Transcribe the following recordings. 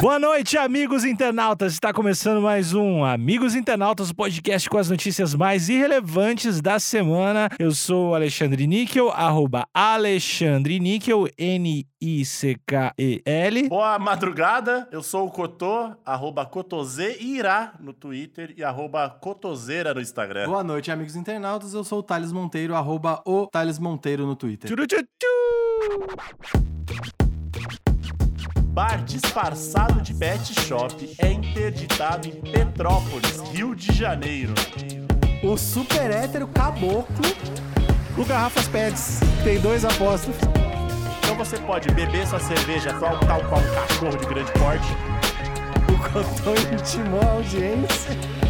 Boa noite, amigos internautas. Está começando mais um Amigos Internautas, o podcast com as notícias mais irrelevantes da semana. Eu sou o Alexandre Níquel, arroba Alexandre Níquel, N-I-C-K-E-L. Boa madrugada, eu sou o Cotô, arroba Cotoseirá no Twitter e arroba Cotoseira no Instagram. Boa noite, amigos internautas. Eu sou o Thales Monteiro, arroba o Thales Monteiro no Twitter. Tchuru, tchu, tchu. Bar disfarçado de pet shop é interditado em Petrópolis, Rio de Janeiro. O super hétero caboclo. O Garrafas Pets tem dois apóstolos. Então você pode beber sua cerveja tal, tal qual um cachorro de grande porte. O Cotô intimou a audiência.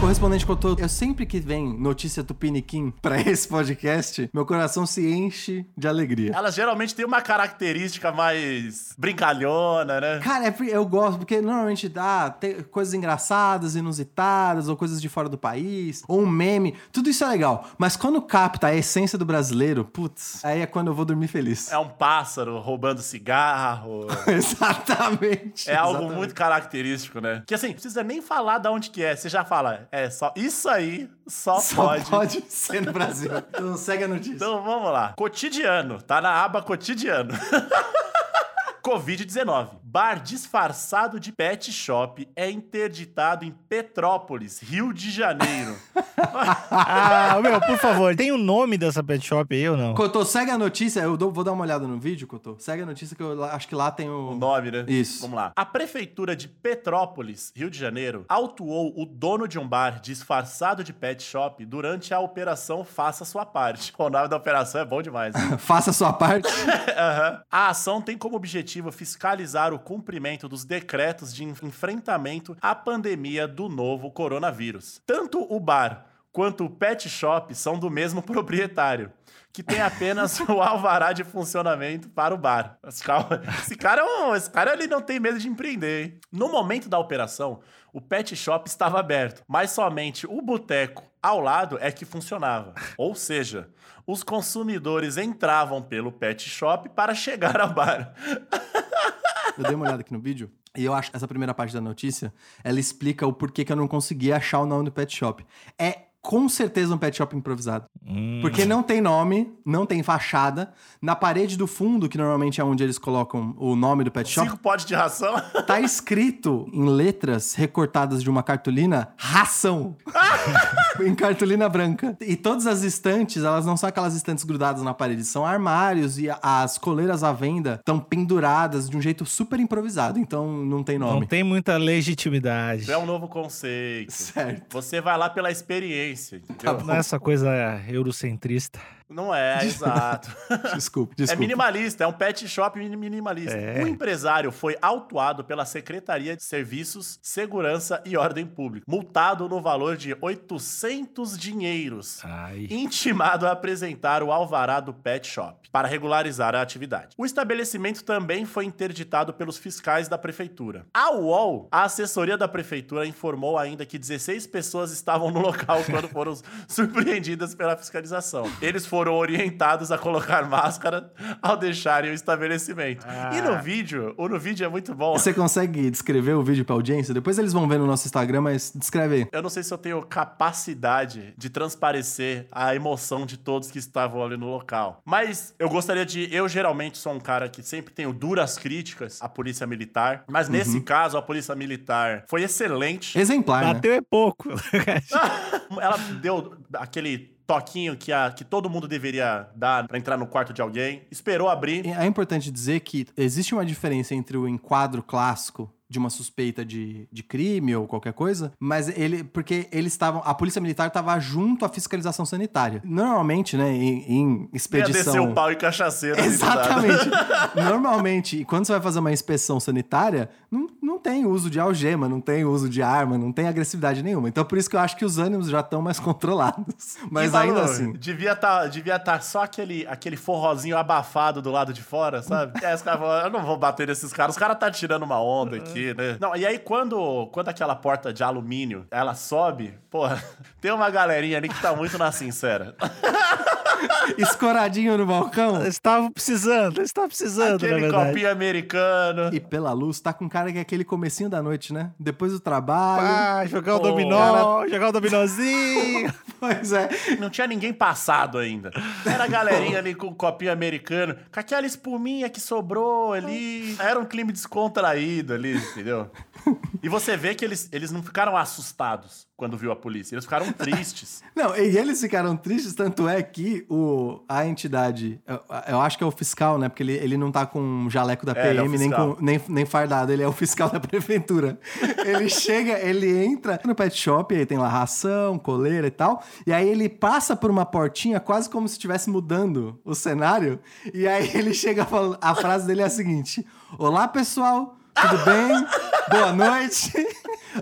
Correspondente Cotô, eu sempre que vem notícia tupiniquim pra esse podcast, meu coração se enche de alegria. Elas geralmente têm uma característica mais brincalhona, né? Cara, é eu gosto, porque normalmente dá coisas engraçadas, inusitadas, ou coisas de fora do país, ou um meme, tudo isso é legal. Mas quando capta a essência do brasileiro, putz, aí é quando eu vou dormir feliz. É um pássaro roubando cigarro. exatamente. É algo exatamente. muito característico, né? Que assim, não precisa nem falar de onde que é. Você já fala, é só. Isso aí só, Só pode. pode. ser no Brasil. Então segue a notícia. Então vamos lá. Cotidiano. Tá na aba cotidiano. Covid-19. Bar disfarçado de pet shop é interditado em Petrópolis, Rio de Janeiro. Ah, meu, por favor, tem o nome dessa pet shop aí ou não? Cotô, segue a notícia. Eu dou- vou dar uma olhada no vídeo, Cotô. Segue a notícia que eu acho que lá tem o. O nome, né? Isso. Vamos lá. A prefeitura de Petrópolis, Rio de Janeiro, autuou o dono de um bar disfarçado de pet shop durante a operação Faça Sua Parte. O nome da operação é bom demais. né? Faça sua parte. Aham. A ação tem como objetivo fiscalizar o cumprimento dos decretos de en- enfrentamento à pandemia do novo coronavírus. Tanto o bar quanto o pet shop são do mesmo proprietário. Que tem apenas o alvará de funcionamento para o bar. Esse cara, esse cara, é esse cara ele não tem medo de empreender. Hein? No momento da operação, o pet shop estava aberto, mas somente o boteco ao lado é que funcionava. Ou seja, os consumidores entravam pelo pet shop para chegar ao bar. Eu dei uma olhada aqui no vídeo. E eu acho essa primeira parte da notícia, ela explica o porquê que eu não consegui achar o nome do pet shop. É com certeza um pet shop improvisado. Hum. Porque não tem nome, não tem fachada. Na parede do fundo, que normalmente é onde eles colocam o nome do pet shop, Cinco potes de ração. tá escrito em letras recortadas de uma cartolina ração. em cartolina branca. E todas as estantes, elas não são aquelas estantes grudadas na parede, são armários e as coleiras à venda estão penduradas de um jeito super improvisado, então não tem Não nome. tem muita legitimidade. É um novo conceito. Certo. Você vai lá pela experiência, entendeu? bom. Não é essa coisa eurocentrista. Não é, exato. Desculpe, É desculpe. minimalista. minimalista, é um pet shop mini- minimalista. É. O empresário foi autuado pela Secretaria de Serviços, Segurança e Ordem Pública, multado no valor de 800 dinheiros. Ai. intimado a apresentar o alvará do pet shop para regularizar a atividade. O estabelecimento também foi interditado pelos fiscais da prefeitura. A UOL, a assessoria da prefeitura, informou ainda que 16 pessoas estavam no local quando foram surpreendidas pela fiscalização. Eles foram orientados a colocar máscara ao deixarem o estabelecimento. E no vídeo, o no vídeo é muito bom. Você consegue descrever o vídeo pra audiência? Depois eles vão ver no nosso Instagram, mas descreve aí. Eu não sei se eu tenho capacidade de transparecer a emoção de todos que estavam ali no local. Mas eu gostaria de. Eu geralmente sou um cara que sempre tenho duras críticas à polícia militar. Mas nesse caso, a polícia militar foi excelente. Exemplar, né? Bateu é pouco. Ela deu aquele toquinho que, a, que todo mundo deveria dar pra entrar no quarto de alguém. Esperou abrir. É importante dizer que existe uma diferença entre o enquadro clássico de uma suspeita de, de crime ou qualquer coisa, mas ele porque eles estavam a polícia militar estava junto à fiscalização sanitária. Normalmente, né, em, em Ia expedição descer o pau e cachaceiro. Exatamente. Normalmente, quando você vai fazer uma inspeção sanitária, não, não tem uso de algema, não tem uso de arma, não tem agressividade nenhuma. Então, por isso que eu acho que os ânimos já estão mais controlados. Mas Balu, ainda assim. Devia estar devia tá só aquele, aquele forrozinho abafado do lado de fora, sabe? é, os caras falam, eu não vou bater nesses caras. Os caras tá tirando uma onda aqui. Aqui, né? Não, e aí quando, quando aquela porta de alumínio, ela sobe, porra, tem uma galerinha ali que tá muito na sincera. Escoradinho no balcão. Estava precisando, estava precisando, na Aquele copinho americano. E pela luz, tá com cara que é aquele comecinho da noite, né? Depois do trabalho. Ah, jogar o Pô, dominó, jogar o dominozinho. Pois é. Não tinha ninguém passado ainda. Era a galerinha ali com o copinho americano, com aquela espuminha que sobrou ali. Era um clima descontraído ali, entendeu? E você vê que eles, eles não ficaram assustados quando viu a polícia, eles ficaram tristes. Não, e eles ficaram tristes, tanto é que o, a entidade, eu, eu acho que é o fiscal, né? Porque ele, ele não tá com um jaleco da É, ele é PM, nem, com, nem, nem fardado, ele é o fiscal da prefeitura. ele chega, ele entra no pet shop, aí tem lá ração, coleira e tal, e aí ele passa por uma portinha, quase como se estivesse mudando o cenário, e aí ele chega falando, a frase dele é a seguinte: Olá, pessoal, tudo bem? Boa noite.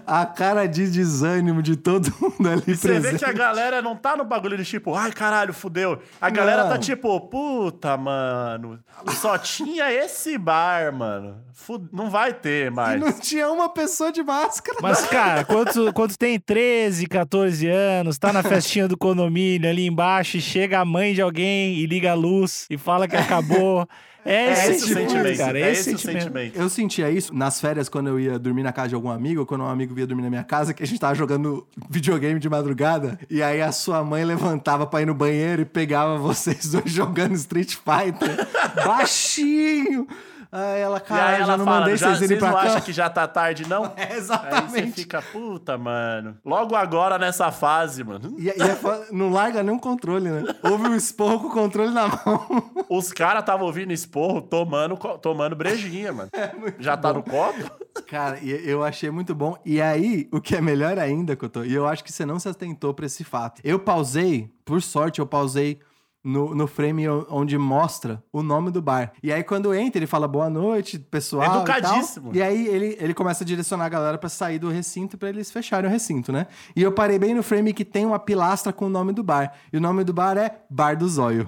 A cara de desânimo de todo mundo ali E você presente. vê que a galera não tá no bagulho de tipo, ai caralho, fudeu. A galera Não. tá tipo, puta, mano, só tinha esse bar, mano. Fu- Não vai ter E mais. não tinha uma pessoa de máscara. Mas, cara, quando, quando tem 13, 14 anos, tá na festinha do condomínio ali embaixo e chega a mãe de alguém e liga a luz e fala que acabou. É, É esse, esse o sentimento, cara. é esse esse o sentimento. sentimento. Eu sentia isso nas férias quando eu ia dormir na casa de algum amigo, ou quando um amigo ia dormir na minha casa, que a gente tava jogando videogame de madrugada, e aí a sua mãe levantava pra ir no banheiro e pegava vocês dois jogando Street Fighter. baixinho! Aí ela, cara, já não fala, mandei já, vocês irem pra não acham que já tá tarde, não? É, Aí você exatamente. fica, puta, mano. Logo agora nessa fase, mano. E, e é não larga nem um controle, né? Houve um esporro com o controle na mão. Os caras estavam ouvindo esporro tomando, tomando brejinha, mano. já tá no copo? Cara, eu achei muito bom. E aí, o que é melhor ainda, Cotô, e eu acho que você não se atentou pra esse fato. Eu pausei, por sorte, eu pausei no, no frame onde mostra o nome do bar. E aí, quando entra, ele fala boa noite, pessoal. e tal. Educadíssimo. E, aí, ele, ele começa a direcionar a galera pra sair do recinto pra eles fecharem o recinto, né? E eu parei bem no frame que tem uma pilastra com o nome do bar. E o nome do bar é Bar do Zóio.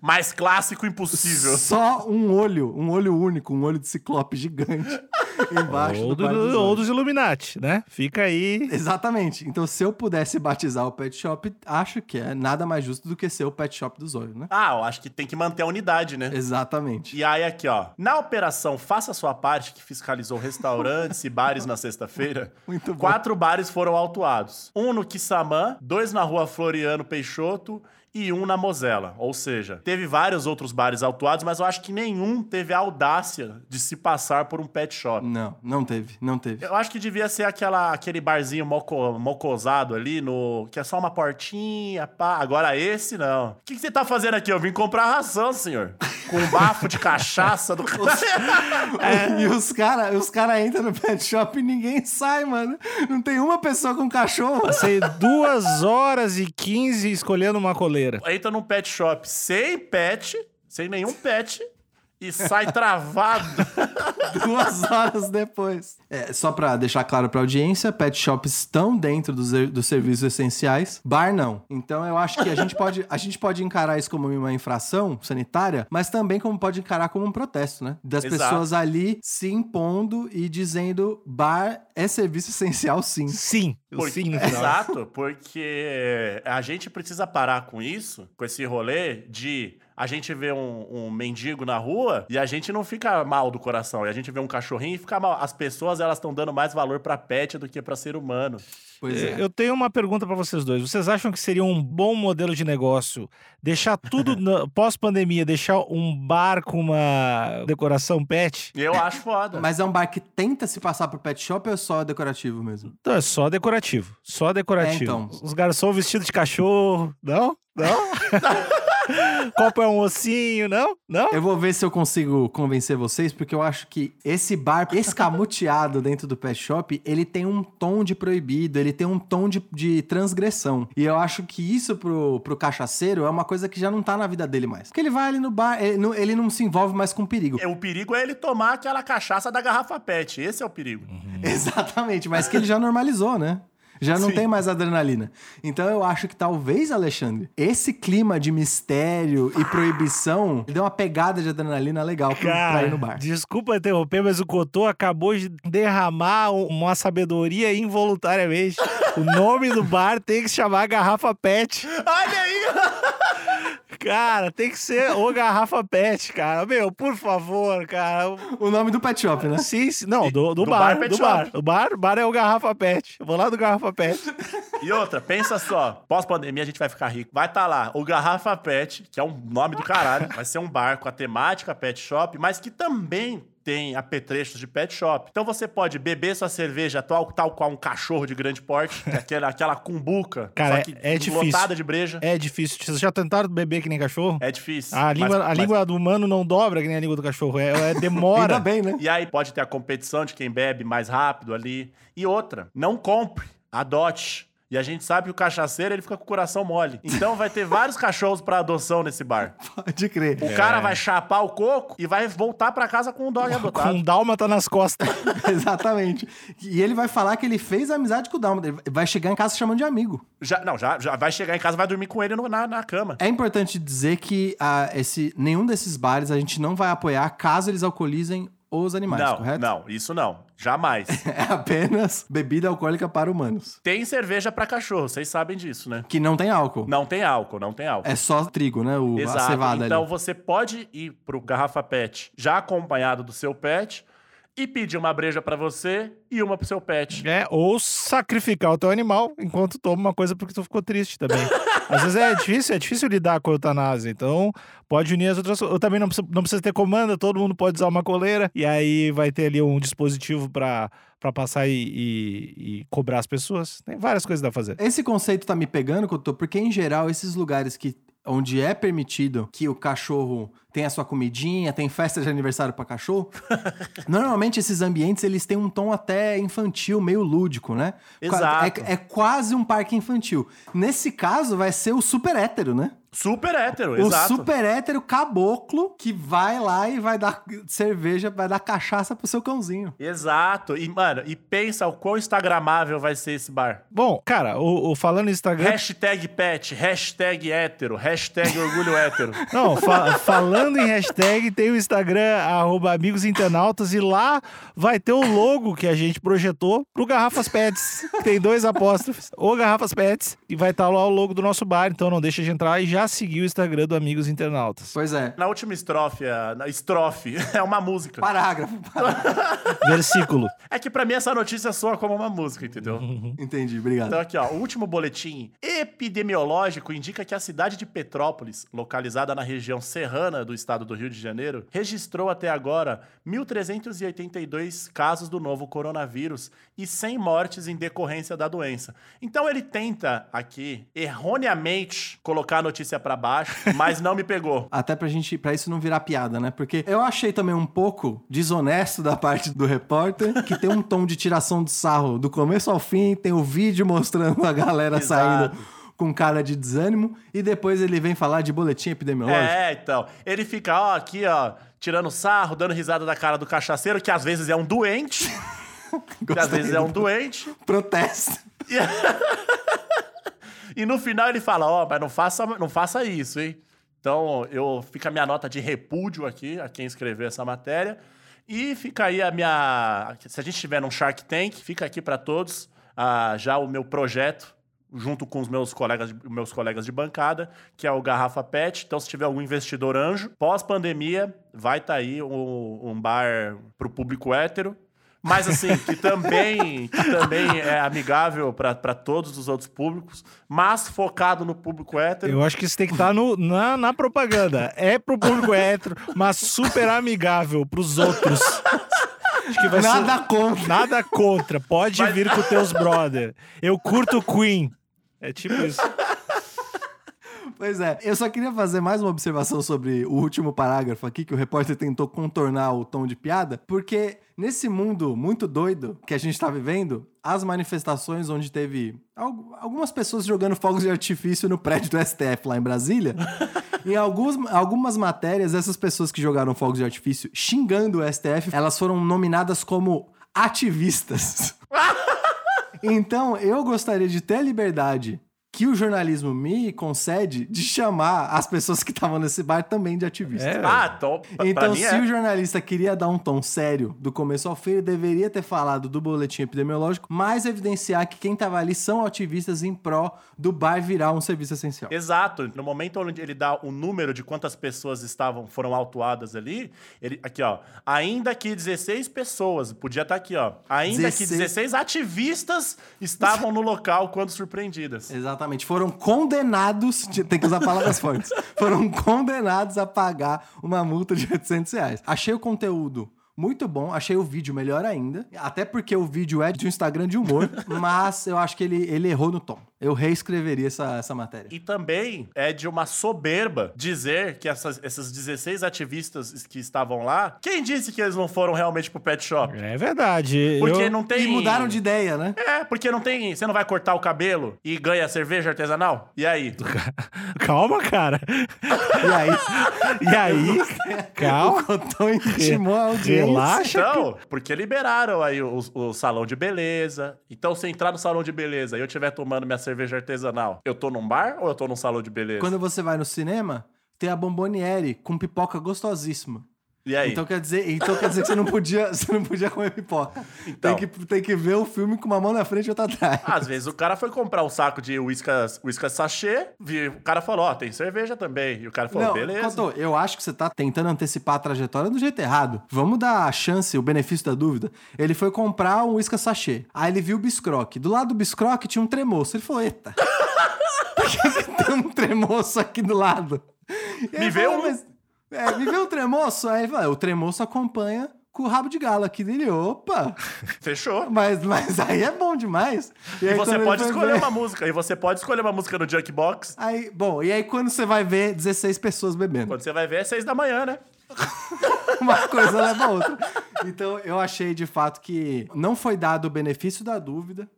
Mais clássico impossível. Só um olho, um olho único, um olho de ciclope gigante embaixo Ou, do, do- do ou dos Illuminati, né? Fica aí. Exatamente. Então, se eu pudesse batizar o pet shop, acho que é nada mais justo do que ser o pet shop do Zóio, né? Ah, eu acho que tem que manter a unidade, né? Exatamente. E aí aqui, ó. Na operação Faça Sua Parte, que fiscalizou restaurantes e bares na sexta-feira, quatro bares foram autuados. Um no Quissamã, dois na rua Floriano Peixoto e um na Mosela. Ou seja, teve vários outros bares autuados, mas eu acho que nenhum teve a audácia de se passar por um pet shop. Não, não teve, não teve. Eu acho que devia ser aquela, aquele barzinho moco, mocosado ali, no que é só uma portinha, pá. Agora esse, não. O que, que você tá fazendo aqui? Eu vim comprar ração, senhor. Com um bafo de cachaça do... E os caras os cara entram no pet shop e ninguém sai, mano. Não tem uma pessoa com cachorro. Passei duas horas e 15 escolhendo uma coleira. Entra num pet shop sem pet, sem nenhum pet, e sai travado. Duas horas depois. É, só pra deixar claro pra audiência, pet shops estão dentro dos, dos serviços essenciais, bar não. Então eu acho que a gente, pode, a gente pode encarar isso como uma infração sanitária, mas também como pode encarar como um protesto, né? Das Exato. pessoas ali se impondo e dizendo bar é serviço essencial sim. Sim, Porque- sim. Exato, porque a gente precisa parar com isso, com esse rolê de a gente vê um, um mendigo na rua e a gente não fica mal do coração. E a gente vê um cachorrinho e fica mal. As pessoas, elas estão dando mais valor pra pet do que pra ser humano. Pois é. Eu tenho uma pergunta pra vocês dois. Vocês acham que seria um bom modelo de negócio deixar tudo pós-pandemia, deixar um bar com uma decoração pet? Eu acho foda. Mas é um bar que tenta se passar por pet shop ou é só decorativo mesmo? Então é só decorativo. Só decorativo. É, então. Os garçons vestidos de cachorro. Não? Não? Copo é um ossinho, não? Não? Eu vou ver se eu consigo convencer vocês, porque eu acho que esse bar escamoteado dentro do pet shop, ele tem um tom de proibido, ele tem um tom de, de transgressão. E eu acho que isso pro, pro cachaceiro é uma coisa que já não tá na vida dele mais. Porque ele vai ali no bar, ele não, ele não se envolve mais com perigo. É, O perigo é ele tomar aquela cachaça da garrafa pet. Esse é o perigo. Exatamente, mas que ele já normalizou, né? Já não Sim. tem mais adrenalina. Então eu acho que talvez, Alexandre, esse clima de mistério e proibição deu uma pegada de adrenalina legal pra Cara, ir no bar. desculpa interromper, mas o Cotô acabou de derramar um- uma sabedoria involuntariamente. o nome do bar tem que se chamar Garrafa Pet. Olha aí! Cara, tem que ser o Garrafa Pet, cara. Meu, por favor, cara. O nome do pet shop, né? Sim, sim. Não, do, do, Do bar, bar Pet do Shop. bar. O bar, bar é o Garrafa Pet. Eu vou lá do Garrafa Pet. E outra, pensa só, pós-pandemia a gente vai ficar rico. Vai estar lá o Garrafa Pet, que é um nome do caralho, vai ser um bar com a temática pet shop, mas que também tem apetrechos de pet shop. Então você pode beber sua cerveja tal, tal qual um cachorro de grande porte, que aquela, aquela cumbuca, Cara, só que é- é difícil. lotada de breja. É difícil. Vocês já tentaram beber que nem cachorro? É difícil. A língua, mas- a mas- língua do humano não dobra que nem a língua do cachorro. É, é demora. Ainda bem, né? E aí pode ter a competição de quem bebe mais rápido ali. E outra, não compre, adote. E a gente sabe que o cachaceiro ele fica com o coração mole. Então vai ter vários cachorros pra adoção nesse bar. Pode crer. O cara vai chapar o coco e vai voltar pra casa com um dog Com adotado. um dálmata nas costas. Exatamente. E ele vai falar que ele fez amizade com o Dalma. Ele vai chegar em casa chamando de amigo. Já, não, já, já vai chegar em casa vai dormir com ele no- na, na cama. É importante dizer que ah, esse, nenhum desses bares a gente não vai apoiar caso eles alcoolizem os animais, não, correto? não, isso não. Jamais. É apenas bebida alcoólica para humanos. tem cerveja pra cachorro, vocês sabem disso, né? Que não tem álcool. Não tem álcool, não tem álcool. É só trigo, né? O, a Exato. cevada Então ali. você pode ir pro Garrafa Pet já acompanhado do seu pet e pedir uma breja pra você e uma pro seu pet. É, ou sacrificar o teu animal enquanto toma uma coisa porque tu ficou triste também. Às vezes é difícil, é difícil lidar com a eutanásia. Então, pode unir as outras coisas. Eu também não precisa, não precisa ter comanda, todo mundo pode usar uma coleira. E aí vai ter ali um dispositivo pra, pra passar e, e- e cobrar as pessoas. Tem várias coisas pra fazer. Esse conceito tá me pegando, Couto, porque em geral esses lugares que onde é permitido que o cachorro tenha sua comidinha, tem festa de aniversário pra cachorro, normalmente esses ambientes eles têm um tom até infantil, meio lúdico, né? Exato. É, é quase um parque infantil. Nesse caso vai ser o super hétero, né? Super hétero, O exato. super hétero caboclo que vai lá e vai dar cerveja, vai dar cachaça pro seu cãozinho. Exato. E, mano, e pensa o quão instagramável vai ser esse bar. Bom, cara, o, o falando no Instagram. Hashtag pet, hashtag hétero, hashtag orgulho hétero. Não, fa- falando em hashtag, tem o Instagram, arroba Amigos Internautas, e lá vai ter o logo que a gente projetou pro Garrafas Pets. Tem dois apóstrofos, o Garrafas Pets, e vai estar lá o logo do nosso bar, então não deixa de entrar e já seguir o Instagram do Amigos Internautas. Pois é. Na última estrofe, a- na estrofe, é uma música. Parágrafo. Versículo. É que pra mim essa notícia soa como uma música, entendeu? Entendi, obrigado. Então aqui, ó, o último boletim epidemiológico indica que a cidade de Petrópolis, localizada na região serrana do estado do Rio de Janeiro, registrou até agora 1.382 casos do novo coronavírus e 100 mortes em decorrência da doença. Então ele tenta aqui erroneamente colocar a notícia pra baixo, mas não me pegou. Até pra gente, pra isso não virar piada, né? Porque eu achei também um pouco desonesto da parte do repórter, que tem um tom de tiração de sarro do começo ao fim, tem o vídeo mostrando a galera Exato. saindo com cara de desânimo, e depois ele vem falar de boletim epidemiológico. É, então. Ele fica, ó, aqui, ó, tirando sarro, dando risada da cara do cachaceiro, que às vezes é um doente. que às vezes é um doente. Protesto. E no final ele fala, ó, mas não faça, não faça isso, hein? Então, eu fica a minha nota de repúdio aqui a quem escreveu essa matéria. E fica aí a minha. Se a gente tiver num Shark Tank, fica aqui para todos ah, já o meu projeto, junto com os meus colegas, de- meus colegas de bancada, que é o Garrafa Pet. Então, se tiver algum investidor anjo, pós-pandemia, vai estar aí um, um bar pro público hétero. Mas assim, que também, que também é amigável para todos os outros públicos, mas focado no público hétero. Eu acho que isso tem que estar no, na, na propaganda. É pro público hétero, mas super amigável pros outros. Acho que vai Nada ser... contra. Nada contra. Pode Mas- vir com teus brother. Eu curto Queen. É tipo isso. Pois é, eu só queria fazer mais uma observação sobre o último parágrafo aqui, que o repórter tentou contornar o tom de piada, porque nesse mundo muito doido que a gente tá vivendo, as manifestações onde teve al- algumas pessoas jogando fogos de artifício no prédio do STF lá em Brasília, em alguns, algumas matérias, essas pessoas que jogaram fogos de artifício xingando o STF, elas foram nominadas como ativistas. Então, eu gostaria de ter a liberdade que o jornalismo me concede de chamar as pessoas que estavam nesse bar também de ativista. É, Ah, pra Então, mim se é. o jornalista queria dar um tom sério do começo ao fim, ele deveria ter falado do boletim epidemiológico, mas evidenciar que quem estava ali são ativistas em pró do bar virar um serviço essencial. Exato. No momento onde ele dá o número de quantas pessoas estavam foram autuadas ali, ele aqui ó, ainda que 16 pessoas, podia estar aqui ó, ainda que 16 16 ativistas estavam no local quando surpreendidas. Exatamente. Foram condenados, tem que usar palavras fortes, foram condenados a pagar uma multa de 800 reais. Achei o conteúdo muito bom, achei o vídeo melhor ainda, até porque o vídeo é de um Instagram de humor, mas eu acho que ele, ele errou no tom. Eu reescreveria essa, essa matéria. E também é de uma soberba dizer que essas, esses 16 ativistas que estavam lá, quem disse que eles não foram realmente pro pet shop? É verdade. Porque eu... não tem. E mudaram de ideia, né? É, porque não tem. Você não vai cortar o cabelo e ganha cerveja artesanal? E aí? Calma, cara. E aí, E aí? Calma. o Cotão intimou a audiência. Relaxa. Então, porque liberaram aí o, o salão de beleza. Então, se entrar no salão de beleza e eu estiver tomando minha cerveja artesanal, eu tô num bar ou eu tô num salão de beleza? Quando você vai no cinema, tem a bomboniere com pipoca gostosíssima. E aí? Então quer dizer, então quer dizer que você não podia, você não podia comer pipoca. Então. Tem, que, tem que ver o filme com uma mão na frente e outra atrás. Às vezes o cara foi comprar um saco de whiskas, whiskas sachê, vi- o cara falou, ó, tem cerveja também. E o cara falou, não, beleza. Cotô, eu acho que você tá tentando antecipar a trajetória do jeito errado. Vamos dar a chance, o benefício da dúvida. Ele foi comprar um uísque sachê. Aí ele viu o biscroque. Do lado do biscroque tinha um tremoço. Ele falou, eita. Por que, tem um tremoço aqui do lado? E Me vê um. "Mas, é, me vê um tremoço? Aí ele falou, o tremoço acompanha com o rabo de galo aqui dele. Opa! Fechou. Mas, mas aí é bom demais. E aí, você pode escolher ver- uma música. E você pode escolher uma música no Junkbox. Aí, bom, e aí quando você vai ver 16 pessoas bebendo? Quando você vai ver, é seis da manhã, né? Uma coisa leva a outra. Então, eu achei de fato que não foi dado o benefício da dúvida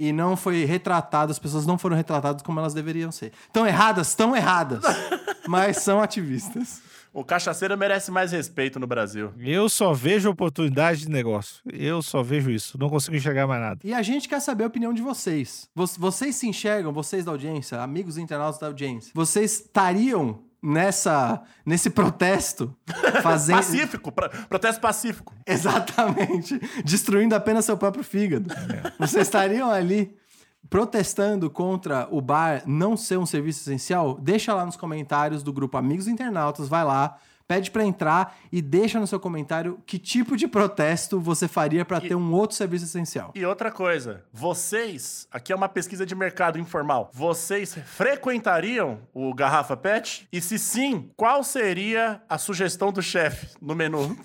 e não foi retratado, as pessoas não foram retratadas como elas deveriam ser. Estão erradas, estão erradas, mas são ativistas. O cachaceiro merece mais respeito no Brasil. Eu só vejo oportunidade de negócio. Eu só vejo isso. Não consigo enxergar mais nada. E a gente quer saber a opinião de vocês. Vo- Vocês se enxergam, vocês da audiência, amigos internautas da audiência, vocês estariam nessa nesse protesto fazendo Pacífico, pro- protesto pacífico. Exatamente. Destruindo apenas seu próprio fígado. Vocês estariam ali protestando contra o bar não ser um serviço essencial? Deixa lá nos comentários do grupo Amigos Internautas, vai lá, pede pra entrar e deixa no seu comentário que tipo de protesto você faria pra ter um outro serviço essencial. E outra coisa, vocês, aqui é uma pesquisa de mercado informal, vocês frequentariam o Garrafa Pet? E se sim, qual seria a sugestão do chefe no menu?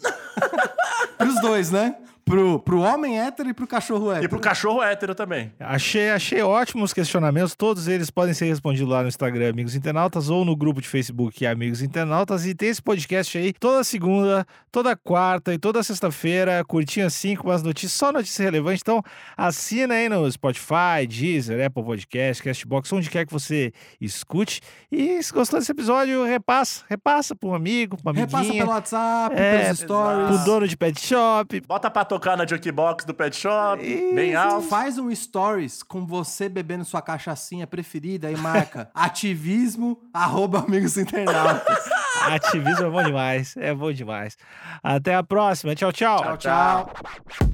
Pros dois, né? Pro, pro homem hétero e pro cachorro hétero. E pro cachorro hétero também. Achei, achei ótimos questionamentos. Todos eles podem ser respondidos lá no Instagram Amigos Internautas ou no grupo de Facebook Amigos Internautas. E tem esse podcast aí toda segunda, toda quarta e toda sexta-feira, curtinho assim, com umas notícias, só notícias relevantes. Então, assina aí no Spotify, Deezer, Apple Podcast, Castbox, onde quer que você escute. E se gostou desse episódio, repassa, repassa para um amigo, pra uma Repassa pelo WhatsApp, É, pelos stories. pro dono de pet shop. Bota pra tocar na Jukebox do Pet Shop, bem alto. Faz um stories com você bebendo sua cachaçinha preferida e marca ativismo arroba amigos internautas. Ativismo é bom demais, é bom demais. Até a próxima. Tchau, tchau. tchau, tchau.